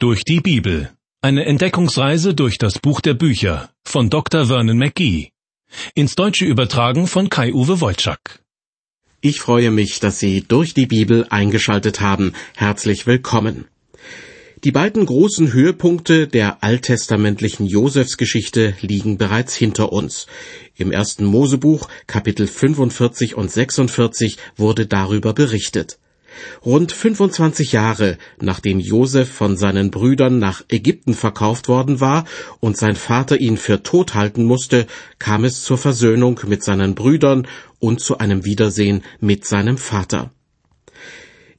Durch die Bibel. Eine Entdeckungsreise durch das Buch der Bücher von Dr. Vernon McGee. Ins Deutsche übertragen von Kai-Uwe Wolczak. Ich freue mich, dass Sie durch die Bibel eingeschaltet haben. Herzlich willkommen. Die beiden großen Höhepunkte der alttestamentlichen Josefsgeschichte liegen bereits hinter uns. Im ersten Mosebuch, Kapitel 45 und 46, wurde darüber berichtet. Rund 25 Jahre nachdem Josef von seinen Brüdern nach Ägypten verkauft worden war und sein Vater ihn für tot halten musste, kam es zur Versöhnung mit seinen Brüdern und zu einem Wiedersehen mit seinem Vater.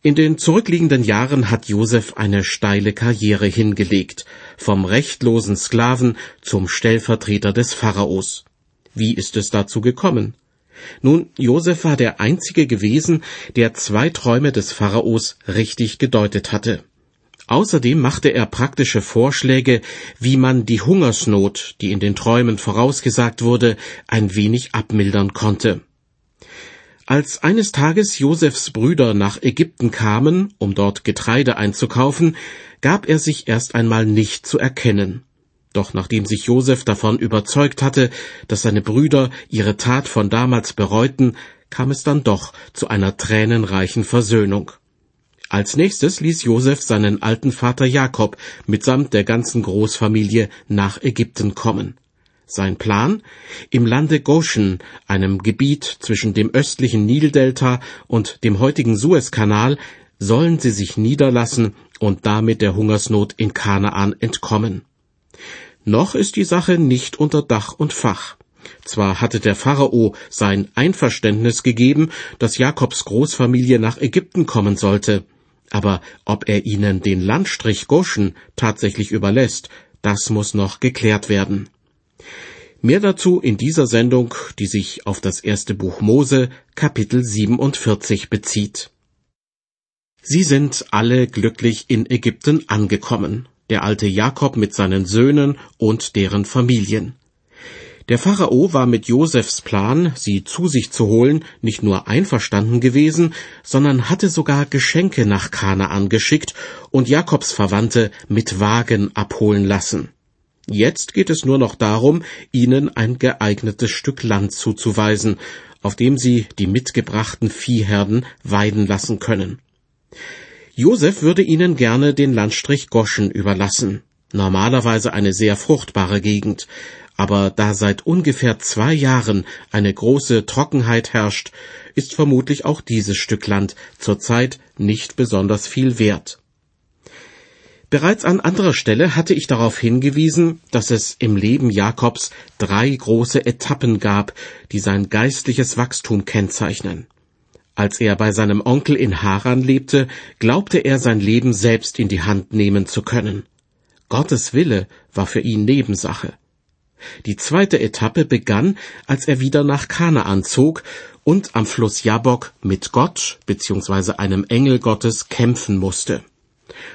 In den zurückliegenden Jahren hat Josef eine steile Karriere hingelegt, vom rechtlosen Sklaven zum Stellvertreter des Pharaos. Wie ist es dazu gekommen? Nun, Josef war der einzige gewesen, der zwei Träume des Pharaos richtig gedeutet hatte. Außerdem machte er praktische Vorschläge, wie man die Hungersnot, die in den Träumen vorausgesagt wurde, ein wenig abmildern konnte. Als eines Tages Josefs Brüder nach Ägypten kamen, um dort Getreide einzukaufen, gab er sich erst einmal nicht zu erkennen. Doch nachdem sich Josef davon überzeugt hatte, dass seine Brüder ihre Tat von damals bereuten, kam es dann doch zu einer tränenreichen Versöhnung. Als nächstes ließ Josef seinen alten Vater Jakob mitsamt der ganzen Großfamilie nach Ägypten kommen. Sein Plan? Im Lande Goshen, einem Gebiet zwischen dem östlichen Nildelta und dem heutigen Suezkanal, sollen sie sich niederlassen und damit der Hungersnot in Kanaan entkommen. Noch ist die Sache nicht unter Dach und Fach. Zwar hatte der Pharao sein Einverständnis gegeben, dass Jakobs Großfamilie nach Ägypten kommen sollte, aber ob er ihnen den Landstrich Goshen tatsächlich überlässt, das muss noch geklärt werden. Mehr dazu in dieser Sendung, die sich auf das erste Buch Mose, Kapitel 47 bezieht. Sie sind alle glücklich in Ägypten angekommen der alte Jakob mit seinen Söhnen und deren Familien. Der Pharao war mit Josefs Plan, sie zu sich zu holen, nicht nur einverstanden gewesen, sondern hatte sogar Geschenke nach Kanaan geschickt und Jakobs Verwandte mit Wagen abholen lassen. Jetzt geht es nur noch darum, ihnen ein geeignetes Stück Land zuzuweisen, auf dem sie die mitgebrachten Viehherden weiden lassen können. Josef würde ihnen gerne den Landstrich Goschen überlassen. Normalerweise eine sehr fruchtbare Gegend. Aber da seit ungefähr zwei Jahren eine große Trockenheit herrscht, ist vermutlich auch dieses Stück Land zurzeit nicht besonders viel wert. Bereits an anderer Stelle hatte ich darauf hingewiesen, dass es im Leben Jakobs drei große Etappen gab, die sein geistliches Wachstum kennzeichnen. Als er bei seinem Onkel in Haran lebte, glaubte er sein Leben selbst in die Hand nehmen zu können. Gottes Wille war für ihn Nebensache. Die zweite Etappe begann, als er wieder nach Kanaan zog und am Fluss Jabok mit Gott bzw. einem Engel Gottes kämpfen musste.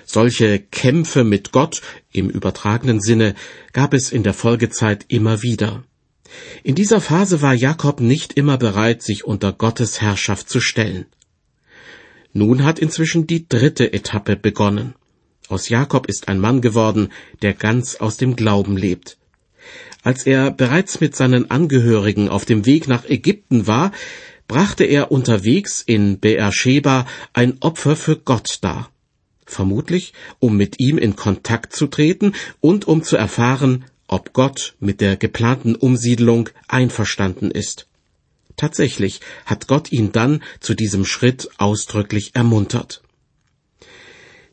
Solche Kämpfe mit Gott im übertragenen Sinne gab es in der Folgezeit immer wieder. In dieser Phase war Jakob nicht immer bereit, sich unter Gottes Herrschaft zu stellen. Nun hat inzwischen die dritte Etappe begonnen. Aus Jakob ist ein Mann geworden, der ganz aus dem Glauben lebt. Als er bereits mit seinen Angehörigen auf dem Weg nach Ägypten war, brachte er unterwegs in Beersheba ein Opfer für Gott dar. Vermutlich, um mit ihm in Kontakt zu treten und um zu erfahren, ob Gott mit der geplanten Umsiedlung einverstanden ist. Tatsächlich hat Gott ihn dann zu diesem Schritt ausdrücklich ermuntert.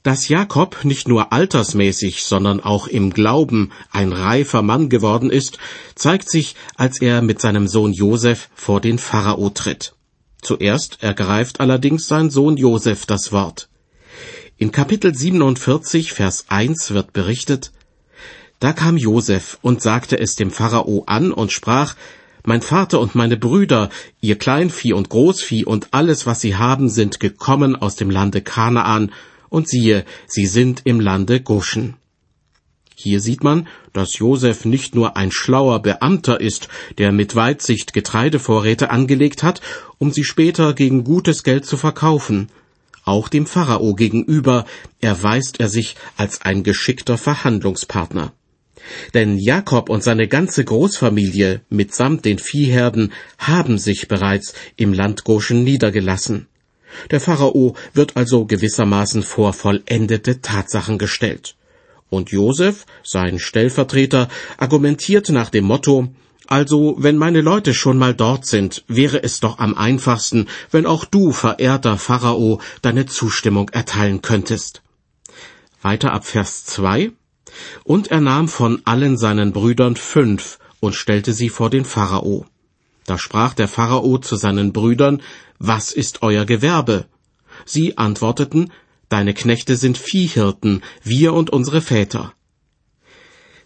Dass Jakob nicht nur altersmäßig, sondern auch im Glauben ein reifer Mann geworden ist, zeigt sich, als er mit seinem Sohn Josef vor den Pharao tritt. Zuerst ergreift allerdings sein Sohn Josef das Wort. In Kapitel 47, Vers 1 wird berichtet, da kam Josef und sagte es dem Pharao an und sprach, Mein Vater und meine Brüder, ihr Kleinvieh und Großvieh und alles, was sie haben, sind gekommen aus dem Lande Kanaan, und siehe, sie sind im Lande Goshen. Hier sieht man, dass Josef nicht nur ein schlauer Beamter ist, der mit Weitsicht Getreidevorräte angelegt hat, um sie später gegen gutes Geld zu verkaufen. auch dem Pharao gegenüber erweist er sich als ein geschickter Verhandlungspartner. Denn Jakob und seine ganze Großfamilie mitsamt den Viehherden haben sich bereits im Land Goshen niedergelassen. Der Pharao wird also gewissermaßen vor vollendete Tatsachen gestellt. Und Josef, sein Stellvertreter, argumentiert nach dem Motto, also, wenn meine Leute schon mal dort sind, wäre es doch am einfachsten, wenn auch du, verehrter Pharao, deine Zustimmung erteilen könntest. Weiter ab Vers 2. Und er nahm von allen seinen Brüdern fünf und stellte sie vor den Pharao. Da sprach der Pharao zu seinen Brüdern, Was ist euer Gewerbe? Sie antworteten, Deine Knechte sind Viehhirten, wir und unsere Väter.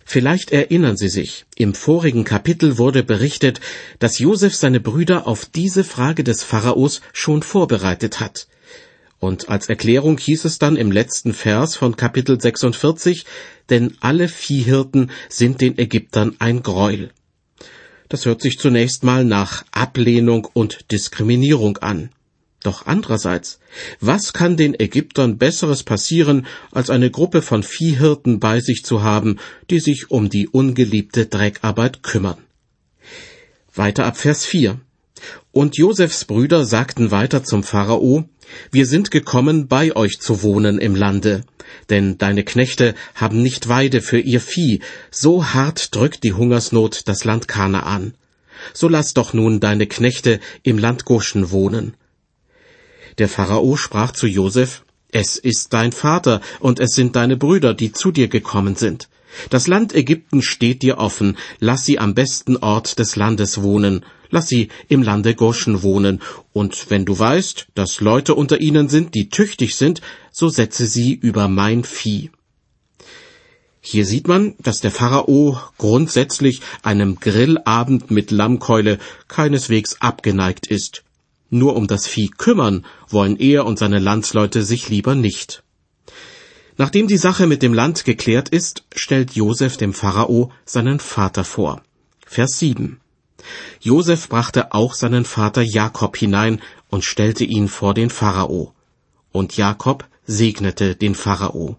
Vielleicht erinnern Sie sich, im vorigen Kapitel wurde berichtet, dass Josef seine Brüder auf diese Frage des Pharaos schon vorbereitet hat. Und als Erklärung hieß es dann im letzten Vers von Kapitel 46, denn alle Viehhirten sind den Ägyptern ein Greuel. Das hört sich zunächst mal nach Ablehnung und Diskriminierung an. Doch andererseits, was kann den Ägyptern Besseres passieren, als eine Gruppe von Viehhirten bei sich zu haben, die sich um die ungeliebte Dreckarbeit kümmern? Weiter ab Vers 4. Und Josefs Brüder sagten weiter zum Pharao, Wir sind gekommen, bei euch zu wohnen im Lande, denn deine Knechte haben nicht Weide für ihr Vieh, so hart drückt die Hungersnot das Land Kanaan. So lass doch nun deine Knechte im Land Goschen wohnen. Der Pharao sprach zu Josef, Es ist dein Vater und es sind deine Brüder, die zu dir gekommen sind. Das Land Ägypten steht dir offen, lass sie am besten Ort des Landes wohnen, lass sie im Lande Goschen wohnen, und wenn du weißt, dass Leute unter ihnen sind, die tüchtig sind, so setze sie über mein Vieh. Hier sieht man, dass der Pharao grundsätzlich einem Grillabend mit Lammkeule keineswegs abgeneigt ist. Nur um das Vieh kümmern wollen er und seine Landsleute sich lieber nicht. Nachdem die Sache mit dem Land geklärt ist, stellt Josef dem Pharao seinen Vater vor. Vers 7. Josef brachte auch seinen Vater Jakob hinein und stellte ihn vor den Pharao. Und Jakob segnete den Pharao.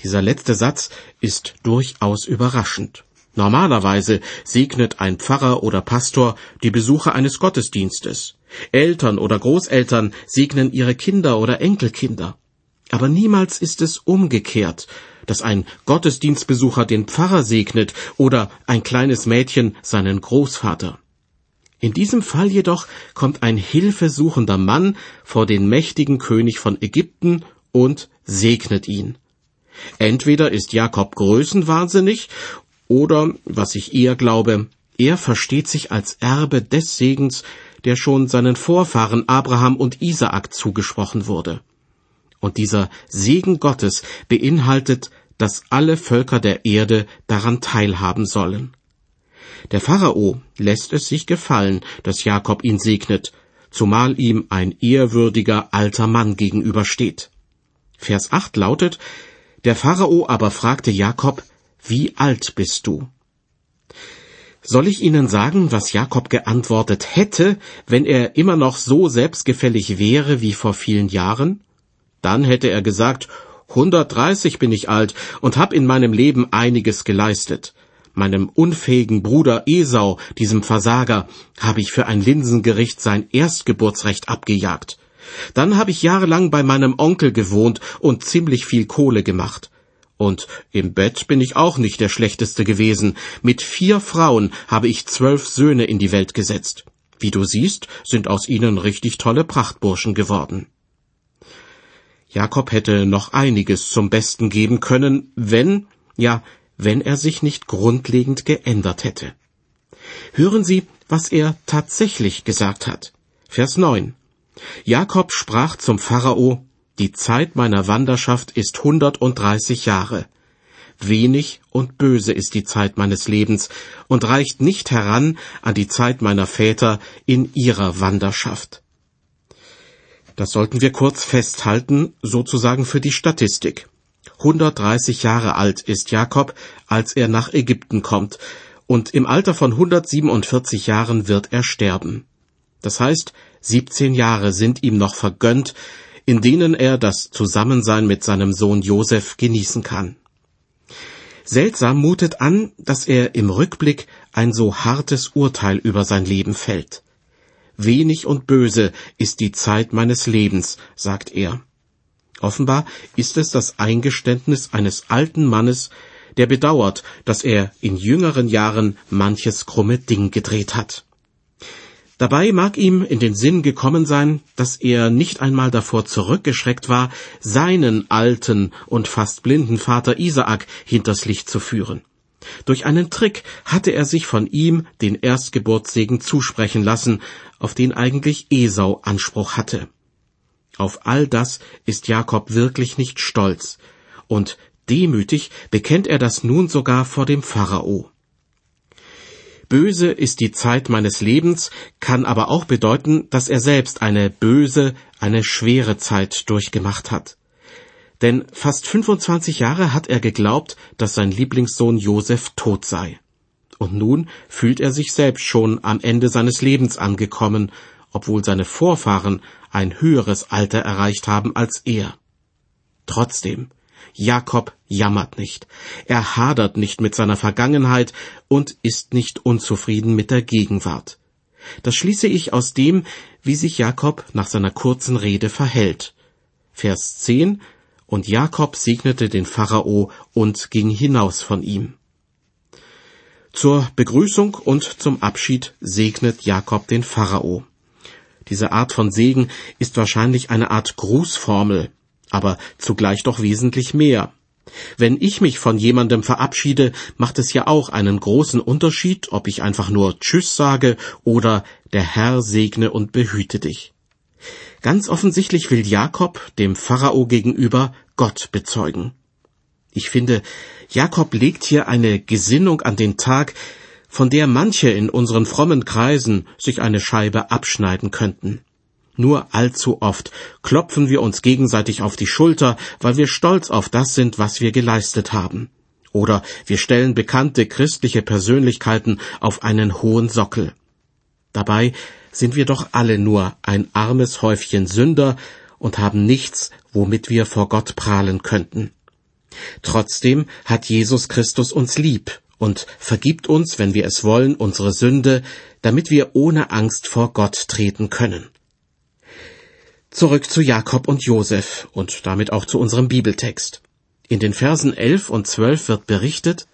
Dieser letzte Satz ist durchaus überraschend. Normalerweise segnet ein Pfarrer oder Pastor die Besucher eines Gottesdienstes. Eltern oder Großeltern segnen ihre Kinder oder Enkelkinder. Aber niemals ist es umgekehrt, dass ein Gottesdienstbesucher den Pfarrer segnet oder ein kleines Mädchen seinen Großvater. In diesem Fall jedoch kommt ein hilfesuchender Mann vor den mächtigen König von Ägypten und segnet ihn. Entweder ist Jakob größenwahnsinnig oder, was ich eher glaube, er versteht sich als Erbe des Segens, der schon seinen Vorfahren Abraham und Isaak zugesprochen wurde. Und dieser Segen Gottes beinhaltet, dass alle Völker der Erde daran teilhaben sollen. Der Pharao lässt es sich gefallen, dass Jakob ihn segnet, zumal ihm ein ehrwürdiger alter Mann gegenübersteht. Vers 8 lautet, der Pharao aber fragte Jakob, wie alt bist du? Soll ich Ihnen sagen, was Jakob geantwortet hätte, wenn er immer noch so selbstgefällig wäre wie vor vielen Jahren? Dann hätte er gesagt, 130 bin ich alt und hab in meinem Leben einiges geleistet. Meinem unfähigen Bruder Esau, diesem Versager, habe ich für ein Linsengericht sein Erstgeburtsrecht abgejagt. Dann habe ich jahrelang bei meinem Onkel gewohnt und ziemlich viel Kohle gemacht. Und im Bett bin ich auch nicht der Schlechteste gewesen. Mit vier Frauen habe ich zwölf Söhne in die Welt gesetzt. Wie du siehst, sind aus ihnen richtig tolle Prachtburschen geworden. Jakob hätte noch einiges zum Besten geben können, wenn, ja, wenn er sich nicht grundlegend geändert hätte. Hören Sie, was er tatsächlich gesagt hat. Vers 9. Jakob sprach zum Pharao, die Zeit meiner Wanderschaft ist hundertunddreißig Jahre. Wenig und böse ist die Zeit meines Lebens und reicht nicht heran an die Zeit meiner Väter in ihrer Wanderschaft. Das sollten wir kurz festhalten, sozusagen für die Statistik. 130 Jahre alt ist Jakob, als er nach Ägypten kommt, und im Alter von 147 Jahren wird er sterben. Das heißt, 17 Jahre sind ihm noch vergönnt, in denen er das Zusammensein mit seinem Sohn Josef genießen kann. Seltsam mutet an, dass er im Rückblick ein so hartes Urteil über sein Leben fällt. Wenig und böse ist die Zeit meines Lebens, sagt er. Offenbar ist es das Eingeständnis eines alten Mannes, der bedauert, dass er in jüngeren Jahren manches krumme Ding gedreht hat. Dabei mag ihm in den Sinn gekommen sein, dass er nicht einmal davor zurückgeschreckt war, seinen alten und fast blinden Vater Isaak hinters Licht zu führen. Durch einen Trick hatte er sich von ihm den Erstgeburtssegen zusprechen lassen, auf den eigentlich Esau Anspruch hatte. Auf all das ist Jakob wirklich nicht stolz, und demütig bekennt er das nun sogar vor dem Pharao. Böse ist die Zeit meines Lebens, kann aber auch bedeuten, dass er selbst eine böse, eine schwere Zeit durchgemacht hat. Denn fast 25 Jahre hat er geglaubt, dass sein Lieblingssohn Josef tot sei. Und nun fühlt er sich selbst schon am Ende seines Lebens angekommen, obwohl seine Vorfahren ein höheres Alter erreicht haben als er. Trotzdem, Jakob jammert nicht, er hadert nicht mit seiner Vergangenheit und ist nicht unzufrieden mit der Gegenwart. Das schließe ich aus dem, wie sich Jakob nach seiner kurzen Rede verhält. Vers 10 Und Jakob segnete den Pharao und ging hinaus von ihm. Zur Begrüßung und zum Abschied segnet Jakob den Pharao. Diese Art von Segen ist wahrscheinlich eine Art Grußformel, aber zugleich doch wesentlich mehr. Wenn ich mich von jemandem verabschiede, macht es ja auch einen großen Unterschied, ob ich einfach nur Tschüss sage oder der Herr segne und behüte dich. Ganz offensichtlich will Jakob dem Pharao gegenüber Gott bezeugen. Ich finde, Jakob legt hier eine Gesinnung an den Tag, von der manche in unseren frommen Kreisen sich eine Scheibe abschneiden könnten. Nur allzu oft klopfen wir uns gegenseitig auf die Schulter, weil wir stolz auf das sind, was wir geleistet haben. Oder wir stellen bekannte christliche Persönlichkeiten auf einen hohen Sockel. Dabei sind wir doch alle nur ein armes Häufchen Sünder und haben nichts, womit wir vor Gott prahlen könnten. Trotzdem hat Jesus Christus uns lieb und vergibt uns, wenn wir es wollen, unsere Sünde, damit wir ohne Angst vor Gott treten können. Zurück zu Jakob und Josef und damit auch zu unserem Bibeltext. In den Versen elf und zwölf wird berichtet,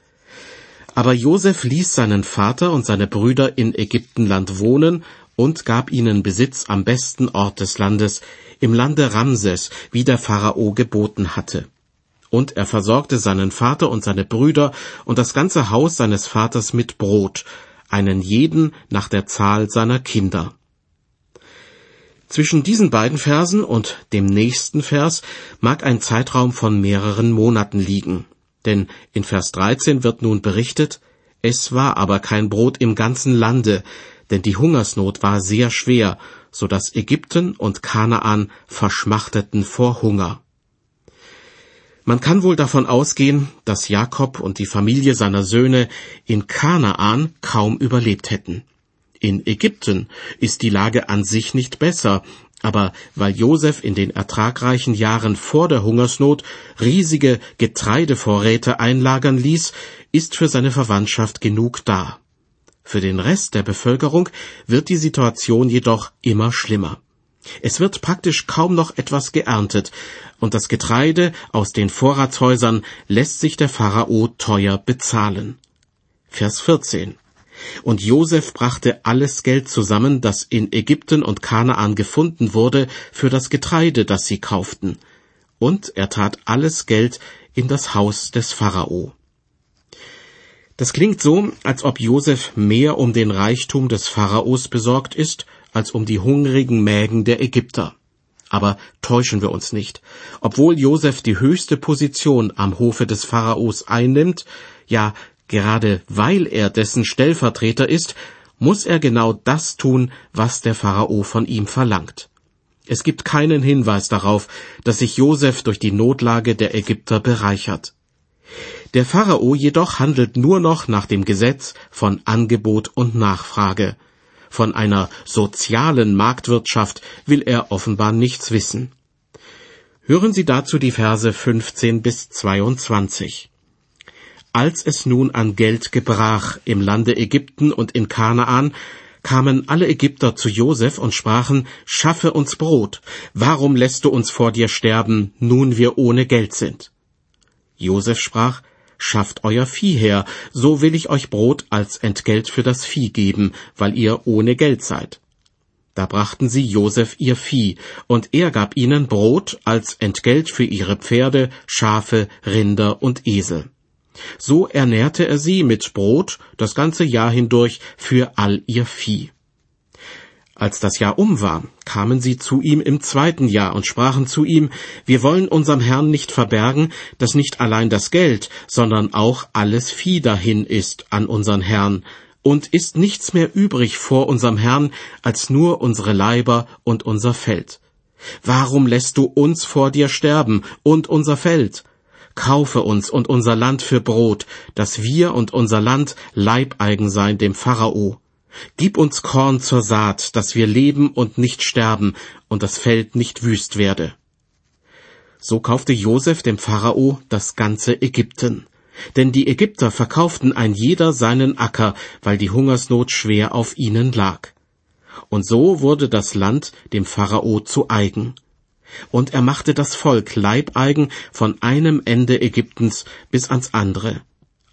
aber Josef ließ seinen Vater und seine Brüder in Ägyptenland wohnen und gab ihnen Besitz am besten Ort des Landes, im Lande Ramses, wie der Pharao geboten hatte. Und er versorgte seinen Vater und seine Brüder und das ganze Haus seines Vaters mit Brot, einen jeden nach der Zahl seiner Kinder. Zwischen diesen beiden Versen und dem nächsten Vers mag ein Zeitraum von mehreren Monaten liegen. Denn in Vers 13 wird nun berichtet, es war aber kein Brot im ganzen Lande, denn die Hungersnot war sehr schwer, so dass Ägypten und Kanaan verschmachteten vor Hunger. Man kann wohl davon ausgehen, dass Jakob und die Familie seiner Söhne in Kanaan kaum überlebt hätten. In Ägypten ist die Lage an sich nicht besser, aber weil Josef in den ertragreichen Jahren vor der Hungersnot riesige Getreidevorräte einlagern ließ, ist für seine Verwandtschaft genug da. Für den Rest der Bevölkerung wird die Situation jedoch immer schlimmer. Es wird praktisch kaum noch etwas geerntet, und das Getreide aus den Vorratshäusern lässt sich der Pharao teuer bezahlen. Vers 14 und Josef brachte alles Geld zusammen, das in Ägypten und Kanaan gefunden wurde, für das Getreide, das sie kauften. Und er tat alles Geld in das Haus des Pharao. Das klingt so, als ob Josef mehr um den Reichtum des Pharaos besorgt ist, als um die hungrigen Mägen der Ägypter. Aber täuschen wir uns nicht. Obwohl Josef die höchste Position am Hofe des Pharaos einnimmt, ja Gerade weil er dessen Stellvertreter ist, muss er genau das tun, was der Pharao von ihm verlangt. Es gibt keinen Hinweis darauf, dass sich Josef durch die Notlage der Ägypter bereichert. Der Pharao jedoch handelt nur noch nach dem Gesetz von Angebot und Nachfrage. Von einer sozialen Marktwirtschaft will er offenbar nichts wissen. Hören Sie dazu die Verse 15 bis 22. Als es nun an Geld gebrach im Lande Ägypten und in Kanaan, kamen alle Ägypter zu Josef und sprachen, Schaffe uns Brot, warum lässt du uns vor dir sterben, nun wir ohne Geld sind? Josef sprach, Schafft euer Vieh her, so will ich euch Brot als Entgelt für das Vieh geben, weil ihr ohne Geld seid. Da brachten sie Josef ihr Vieh, und er gab ihnen Brot als Entgelt für ihre Pferde, Schafe, Rinder und Esel. So ernährte er sie mit Brot das ganze Jahr hindurch für all ihr Vieh. Als das Jahr um war, kamen sie zu ihm im zweiten Jahr und sprachen zu ihm, wir wollen unserem Herrn nicht verbergen, dass nicht allein das Geld, sondern auch alles Vieh dahin ist an unseren Herrn, und ist nichts mehr übrig vor unserem Herrn als nur unsere Leiber und unser Feld. Warum lässt du uns vor dir sterben und unser Feld? Kaufe uns und unser Land für Brot, dass wir und unser Land Leibeigen sein dem Pharao. Gib uns Korn zur Saat, dass wir leben und nicht sterben und das Feld nicht wüst werde. So kaufte Josef dem Pharao das ganze Ägypten. Denn die Ägypter verkauften ein jeder seinen Acker, weil die Hungersnot schwer auf ihnen lag. Und so wurde das Land dem Pharao zu eigen. Und er machte das Volk Leibeigen von einem Ende Ägyptens bis ans andere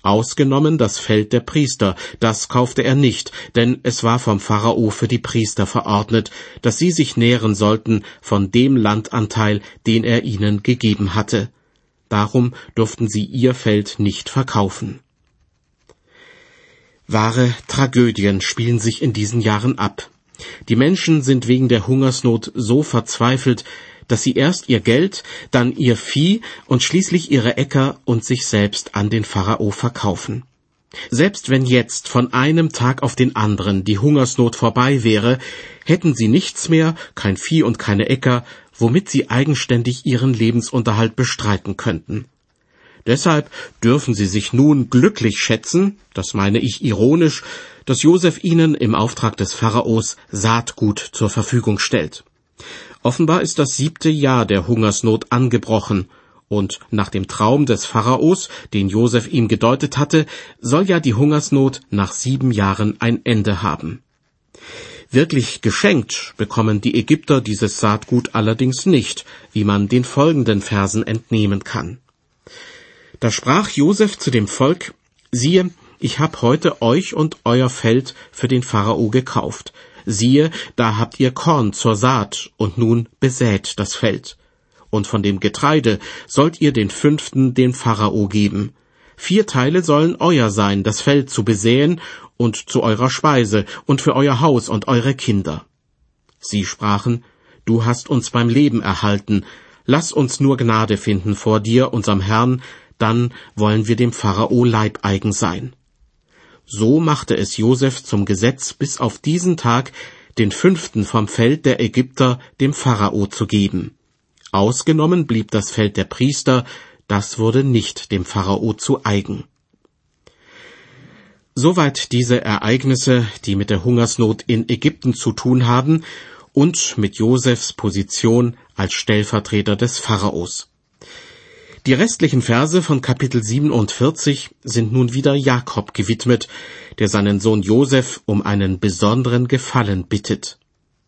ausgenommen das Feld der Priester, das kaufte er nicht, denn es war vom Pharao für die Priester verordnet, dass sie sich nähren sollten von dem Landanteil, den er ihnen gegeben hatte. Darum durften sie ihr Feld nicht verkaufen. Wahre Tragödien spielen sich in diesen Jahren ab. Die Menschen sind wegen der Hungersnot so verzweifelt, dass sie erst ihr Geld, dann ihr Vieh und schließlich ihre Äcker und sich selbst an den Pharao verkaufen. Selbst wenn jetzt von einem Tag auf den anderen die Hungersnot vorbei wäre, hätten sie nichts mehr, kein Vieh und keine Äcker, womit sie eigenständig ihren Lebensunterhalt bestreiten könnten. Deshalb dürfen sie sich nun glücklich schätzen, das meine ich ironisch, dass Josef ihnen im Auftrag des Pharaos Saatgut zur Verfügung stellt. Offenbar ist das siebte Jahr der Hungersnot angebrochen, und nach dem Traum des Pharaos, den Josef ihm gedeutet hatte, soll ja die Hungersnot nach sieben Jahren ein Ende haben. Wirklich geschenkt bekommen die Ägypter dieses Saatgut allerdings nicht, wie man den folgenden Versen entnehmen kann. Da sprach Josef zu dem Volk, siehe, ich hab heute euch und euer Feld für den Pharao gekauft siehe, da habt ihr Korn zur Saat, und nun besät das Feld. Und von dem Getreide sollt ihr den fünften den Pharao geben. Vier Teile sollen euer sein, das Feld zu besäen und zu eurer Speise und für euer Haus und eure Kinder. Sie sprachen, Du hast uns beim Leben erhalten, lass uns nur Gnade finden vor dir, unserem Herrn, dann wollen wir dem Pharao Leibeigen sein. So machte es Josef zum Gesetz, bis auf diesen Tag den fünften vom Feld der Ägypter dem Pharao zu geben. Ausgenommen blieb das Feld der Priester, das wurde nicht dem Pharao zu eigen. Soweit diese Ereignisse, die mit der Hungersnot in Ägypten zu tun haben und mit Josefs Position als Stellvertreter des Pharaos. Die restlichen Verse von Kapitel 47 sind nun wieder Jakob gewidmet, der seinen Sohn Josef um einen besonderen Gefallen bittet.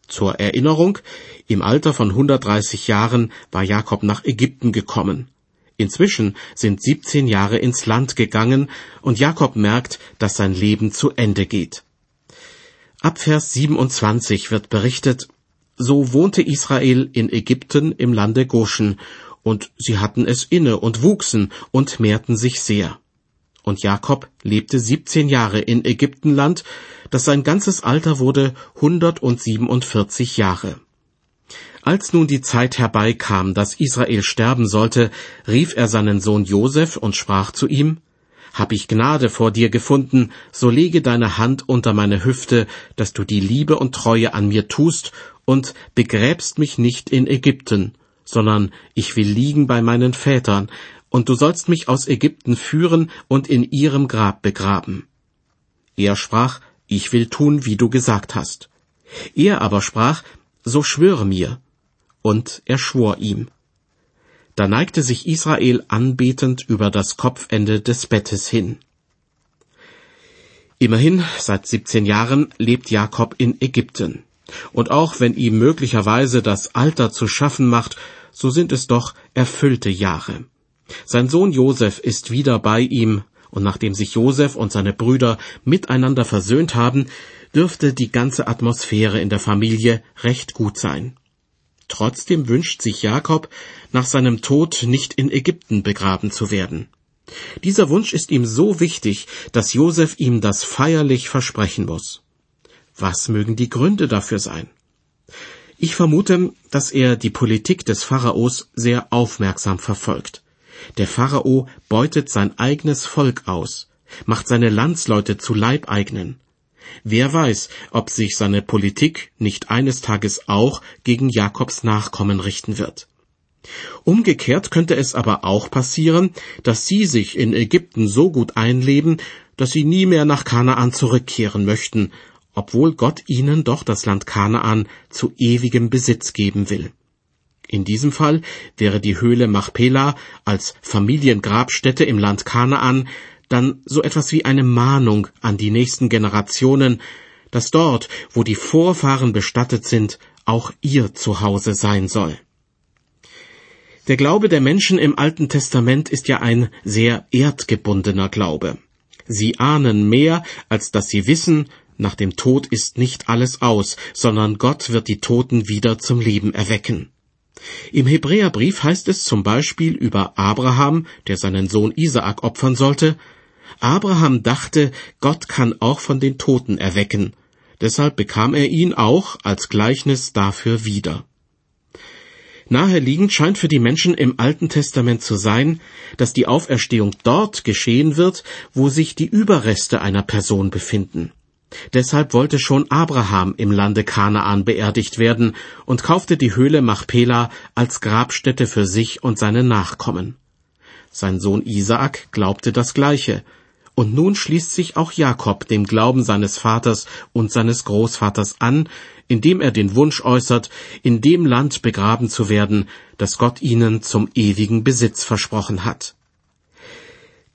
Zur Erinnerung, im Alter von 130 Jahren war Jakob nach Ägypten gekommen. Inzwischen sind 17 Jahre ins Land gegangen und Jakob merkt, dass sein Leben zu Ende geht. Ab Vers 27 wird berichtet, so wohnte Israel in Ägypten im Lande Goshen und sie hatten es inne und wuchsen und mehrten sich sehr. Und Jakob lebte siebzehn Jahre in Ägyptenland, das sein ganzes Alter wurde hundertundsiebenundvierzig Jahre. Als nun die Zeit herbeikam, dass Israel sterben sollte, rief er seinen Sohn Josef und sprach zu ihm, Hab ich Gnade vor dir gefunden, so lege deine Hand unter meine Hüfte, dass du die Liebe und Treue an mir tust und begräbst mich nicht in Ägypten, sondern ich will liegen bei meinen Vätern, und du sollst mich aus Ägypten führen und in ihrem Grab begraben. Er sprach, ich will tun, wie du gesagt hast. Er aber sprach, so schwöre mir. Und er schwor ihm. Da neigte sich Israel anbetend über das Kopfende des Bettes hin. Immerhin, seit 17 Jahren lebt Jakob in Ägypten. Und auch wenn ihm möglicherweise das Alter zu schaffen macht, so sind es doch erfüllte Jahre. Sein Sohn Josef ist wieder bei ihm, und nachdem sich Josef und seine Brüder miteinander versöhnt haben, dürfte die ganze Atmosphäre in der Familie recht gut sein. Trotzdem wünscht sich Jakob, nach seinem Tod nicht in Ägypten begraben zu werden. Dieser Wunsch ist ihm so wichtig, dass Josef ihm das feierlich versprechen muss. Was mögen die Gründe dafür sein? Ich vermute, dass er die Politik des Pharaos sehr aufmerksam verfolgt. Der Pharao beutet sein eigenes Volk aus, macht seine Landsleute zu Leibeigenen. Wer weiß, ob sich seine Politik nicht eines Tages auch gegen Jakobs Nachkommen richten wird. Umgekehrt könnte es aber auch passieren, dass sie sich in Ägypten so gut einleben, dass sie nie mehr nach Kanaan zurückkehren möchten, obwohl Gott ihnen doch das Land Kanaan zu ewigem Besitz geben will. In diesem Fall wäre die Höhle Machpela als Familiengrabstätte im Land Kanaan dann so etwas wie eine Mahnung an die nächsten Generationen, dass dort, wo die Vorfahren bestattet sind, auch ihr Zuhause sein soll. Der Glaube der Menschen im Alten Testament ist ja ein sehr erdgebundener Glaube. Sie ahnen mehr, als dass sie wissen, nach dem Tod ist nicht alles aus, sondern Gott wird die Toten wieder zum Leben erwecken. Im Hebräerbrief heißt es zum Beispiel über Abraham, der seinen Sohn Isaak opfern sollte, Abraham dachte, Gott kann auch von den Toten erwecken, deshalb bekam er ihn auch als Gleichnis dafür wieder. Naheliegend scheint für die Menschen im Alten Testament zu sein, dass die Auferstehung dort geschehen wird, wo sich die Überreste einer Person befinden. Deshalb wollte schon Abraham im Lande Kanaan beerdigt werden und kaufte die Höhle Machpela als Grabstätte für sich und seine Nachkommen. Sein Sohn Isaak glaubte das Gleiche, und nun schließt sich auch Jakob dem Glauben seines Vaters und seines Großvaters an, indem er den Wunsch äußert, in dem Land begraben zu werden, das Gott ihnen zum ewigen Besitz versprochen hat.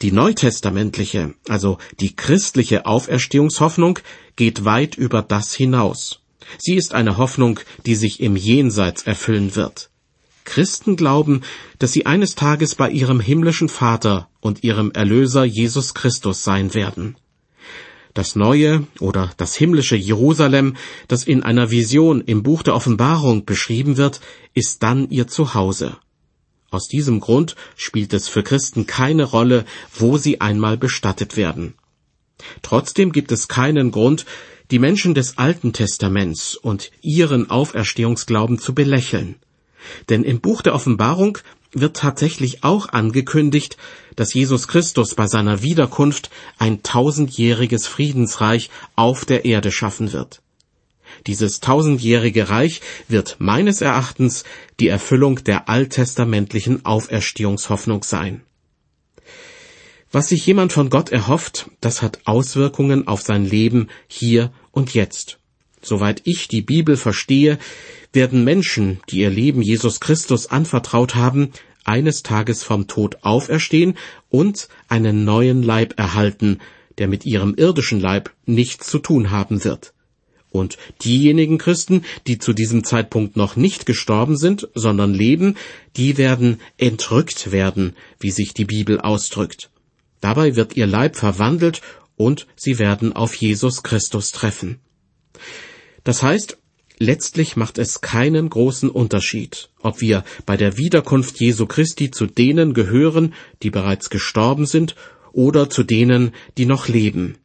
Die neutestamentliche, also die christliche Auferstehungshoffnung geht weit über das hinaus. Sie ist eine Hoffnung, die sich im Jenseits erfüllen wird. Christen glauben, dass sie eines Tages bei ihrem himmlischen Vater und ihrem Erlöser Jesus Christus sein werden. Das neue oder das himmlische Jerusalem, das in einer Vision im Buch der Offenbarung beschrieben wird, ist dann ihr Zuhause. Aus diesem Grund spielt es für Christen keine Rolle, wo sie einmal bestattet werden. Trotzdem gibt es keinen Grund, die Menschen des Alten Testaments und ihren Auferstehungsglauben zu belächeln. Denn im Buch der Offenbarung wird tatsächlich auch angekündigt, dass Jesus Christus bei seiner Wiederkunft ein tausendjähriges Friedensreich auf der Erde schaffen wird. Dieses tausendjährige Reich wird meines Erachtens die Erfüllung der alttestamentlichen Auferstehungshoffnung sein. Was sich jemand von Gott erhofft, das hat Auswirkungen auf sein Leben hier und jetzt. Soweit ich die Bibel verstehe, werden Menschen, die ihr Leben Jesus Christus anvertraut haben, eines Tages vom Tod auferstehen und einen neuen Leib erhalten, der mit ihrem irdischen Leib nichts zu tun haben wird. Und diejenigen Christen, die zu diesem Zeitpunkt noch nicht gestorben sind, sondern leben, die werden entrückt werden, wie sich die Bibel ausdrückt. Dabei wird ihr Leib verwandelt und sie werden auf Jesus Christus treffen. Das heißt, letztlich macht es keinen großen Unterschied, ob wir bei der Wiederkunft Jesu Christi zu denen gehören, die bereits gestorben sind, oder zu denen, die noch leben.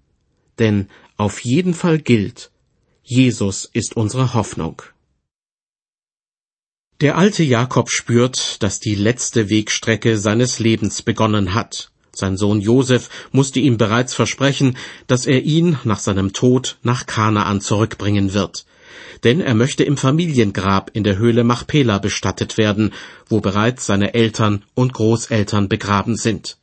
Denn auf jeden Fall gilt, Jesus ist unsere Hoffnung. Der alte Jakob spürt, dass die letzte Wegstrecke seines Lebens begonnen hat. Sein Sohn Josef musste ihm bereits versprechen, dass er ihn nach seinem Tod nach Kanaan zurückbringen wird. Denn er möchte im Familiengrab in der Höhle Machpela bestattet werden, wo bereits seine Eltern und Großeltern begraben sind.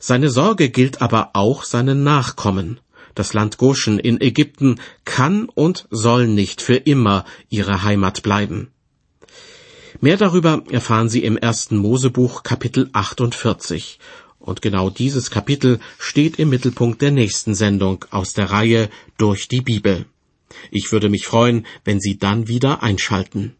Seine Sorge gilt aber auch seinen Nachkommen. Das Land Goshen in Ägypten kann und soll nicht für immer ihre Heimat bleiben. Mehr darüber erfahren Sie im ersten Mosebuch Kapitel 48. Und genau dieses Kapitel steht im Mittelpunkt der nächsten Sendung aus der Reihe Durch die Bibel. Ich würde mich freuen, wenn Sie dann wieder einschalten.